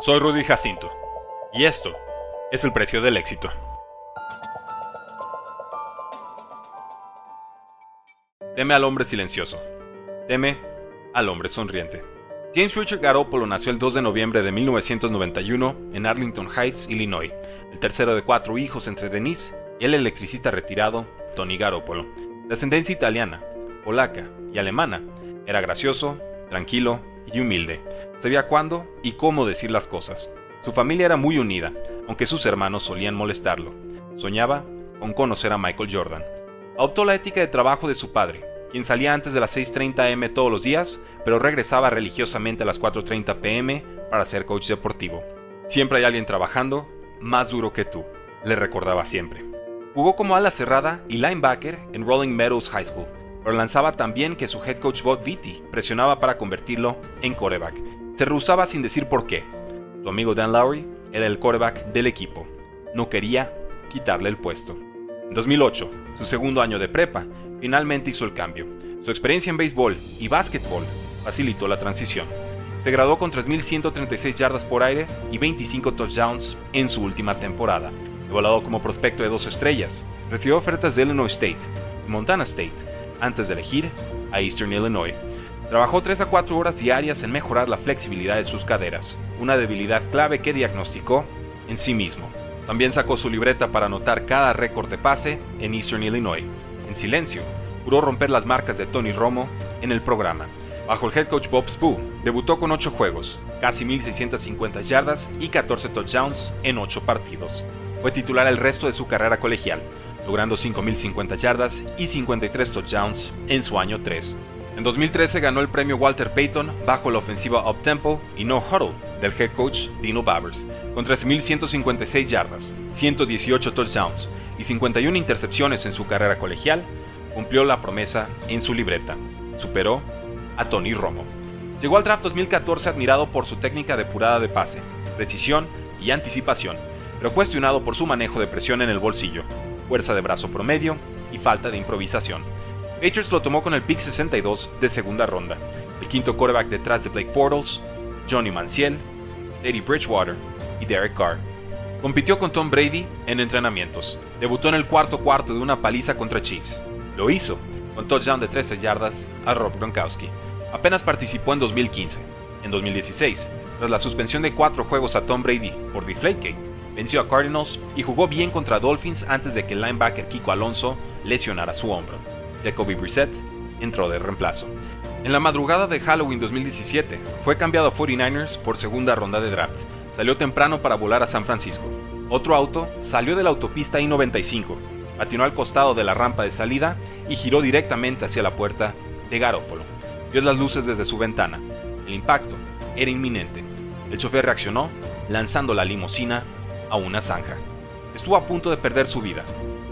Soy Rudy Jacinto, y esto es el precio del éxito. Teme al hombre silencioso. Teme al hombre sonriente. James Richard Garoppolo nació el 2 de noviembre de 1991 en Arlington Heights, Illinois, el tercero de cuatro hijos entre Denise y el electricista retirado Tony Garoppolo. De ascendencia italiana, polaca y alemana, era gracioso, tranquilo y humilde. Sabía cuándo y cómo decir las cosas. Su familia era muy unida, aunque sus hermanos solían molestarlo. Soñaba con conocer a Michael Jordan. Adoptó la ética de trabajo de su padre, quien salía antes de las 6.30 am todos los días, pero regresaba religiosamente a las 4.30 pm para ser coach deportivo. Siempre hay alguien trabajando más duro que tú, le recordaba siempre. Jugó como ala cerrada y linebacker en Rolling Meadows High School, pero lanzaba también que su head coach Bob Vitti presionaba para convertirlo en quarterback. Se rehusaba sin decir por qué. Su amigo Dan Lowry era el quarterback del equipo. No quería quitarle el puesto. En 2008, su segundo año de prepa, finalmente hizo el cambio. Su experiencia en béisbol y básquetbol facilitó la transición. Se graduó con 3.136 yardas por aire y 25 touchdowns en su última temporada. Evaluado como prospecto de dos estrellas, recibió ofertas de Illinois State y Montana State antes de elegir a Eastern Illinois. Trabajó 3 a 4 horas diarias en mejorar la flexibilidad de sus caderas, una debilidad clave que diagnosticó en sí mismo. También sacó su libreta para anotar cada récord de pase en Eastern Illinois. En silencio, juró romper las marcas de Tony Romo en el programa. Bajo el head coach Bob Spoo, debutó con 8 juegos, casi 1.650 yardas y 14 touchdowns en 8 partidos. Fue titular el resto de su carrera colegial, logrando 5.050 yardas y 53 touchdowns en su año 3. En 2013 ganó el premio Walter Payton bajo la ofensiva Up Tempo y No Huddle del head coach Dino Babers, con 13.156 yardas, 118 touchdowns y 51 intercepciones en su carrera colegial, cumplió la promesa en su libreta. Superó a Tony Romo. Llegó al draft 2014 admirado por su técnica depurada de pase, precisión y anticipación, pero cuestionado por su manejo de presión en el bolsillo, fuerza de brazo promedio y falta de improvisación. Patriots lo tomó con el pick 62 de segunda ronda, el quinto quarterback detrás de Blake Portals, Johnny Manziel, Eddie Bridgewater y Derek Carr. Compitió con Tom Brady en entrenamientos. Debutó en el cuarto cuarto de una paliza contra Chiefs. Lo hizo, con touchdown de 13 yardas a Rob Gronkowski. Apenas participó en 2015. En 2016, tras la suspensión de cuatro juegos a Tom Brady por Deflategate, venció a Cardinals y jugó bien contra Dolphins antes de que el linebacker Kiko Alonso lesionara su hombro. Jacoby Brissett entró de reemplazo. En la madrugada de Halloween 2017, fue cambiado a 49ers por segunda ronda de draft. Salió temprano para volar a San Francisco. Otro auto salió de la autopista I-95, atinó al costado de la rampa de salida y giró directamente hacia la puerta de Garópolo. Vio las luces desde su ventana. El impacto era inminente. El chofer reaccionó, lanzando la limusina a una zanja. Estuvo a punto de perder su vida.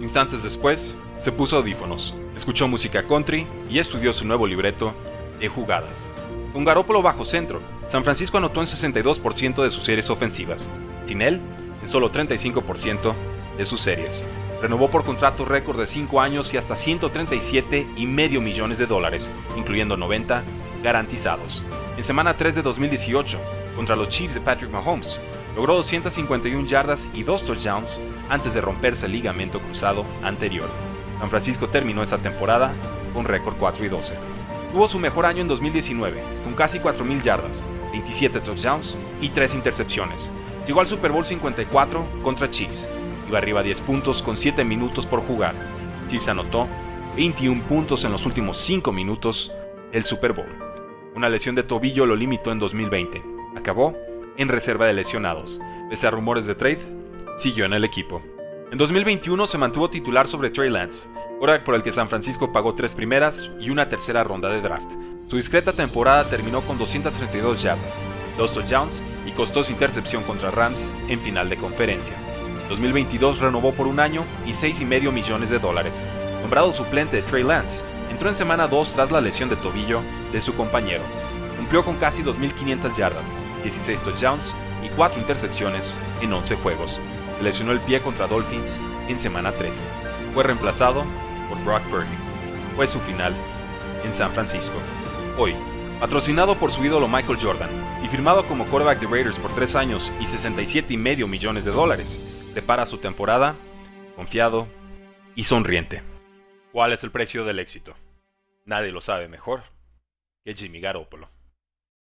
Instantes después, se puso audífonos, escuchó música country y estudió su nuevo libreto de jugadas. Con Garópolo bajo centro, San Francisco anotó en 62% de sus series ofensivas. Sin él, en solo 35% de sus series. Renovó por contrato récord de 5 años y hasta 137 y medio millones de dólares, incluyendo 90 garantizados. En semana 3 de 2018, contra los Chiefs de Patrick Mahomes, logró 251 yardas y 2 touchdowns antes de romperse el ligamento cruzado anterior. San Francisco terminó esa temporada con récord 4 y 12. Tuvo su mejor año en 2019, con casi 4.000 yardas, 27 touchdowns y 3 intercepciones. Llegó al Super Bowl 54 contra Chiefs. Iba arriba a 10 puntos con 7 minutos por jugar. Chiefs anotó 21 puntos en los últimos 5 minutos del Super Bowl. Una lesión de tobillo lo limitó en 2020. Acabó en reserva de lesionados. Pese a rumores de trade, siguió en el equipo. En 2021 se mantuvo titular sobre Trey Lance, hora por el que San Francisco pagó tres primeras y una tercera ronda de draft. Su discreta temporada terminó con 232 yardas, dos touchdowns y costosa intercepción contra Rams en final de conferencia. 2022 renovó por un año y 6,5 millones de dólares. Nombrado suplente de Trey Lance, entró en semana 2 tras la lesión de tobillo de su compañero. Cumplió con casi 2.500 yardas, 16 touchdowns y 4 intercepciones en 11 juegos. Lesionó el pie contra Dolphins en semana 13. Fue reemplazado por Brock Purdy. Fue su final en San Francisco. Hoy, Patrocinado por su ídolo Michael Jordan y firmado como quarterback de Raiders por 3 años y 67,5 millones de dólares, depara su temporada confiado y sonriente. ¿Cuál es el precio del éxito? Nadie lo sabe mejor que Jimmy Garoppolo.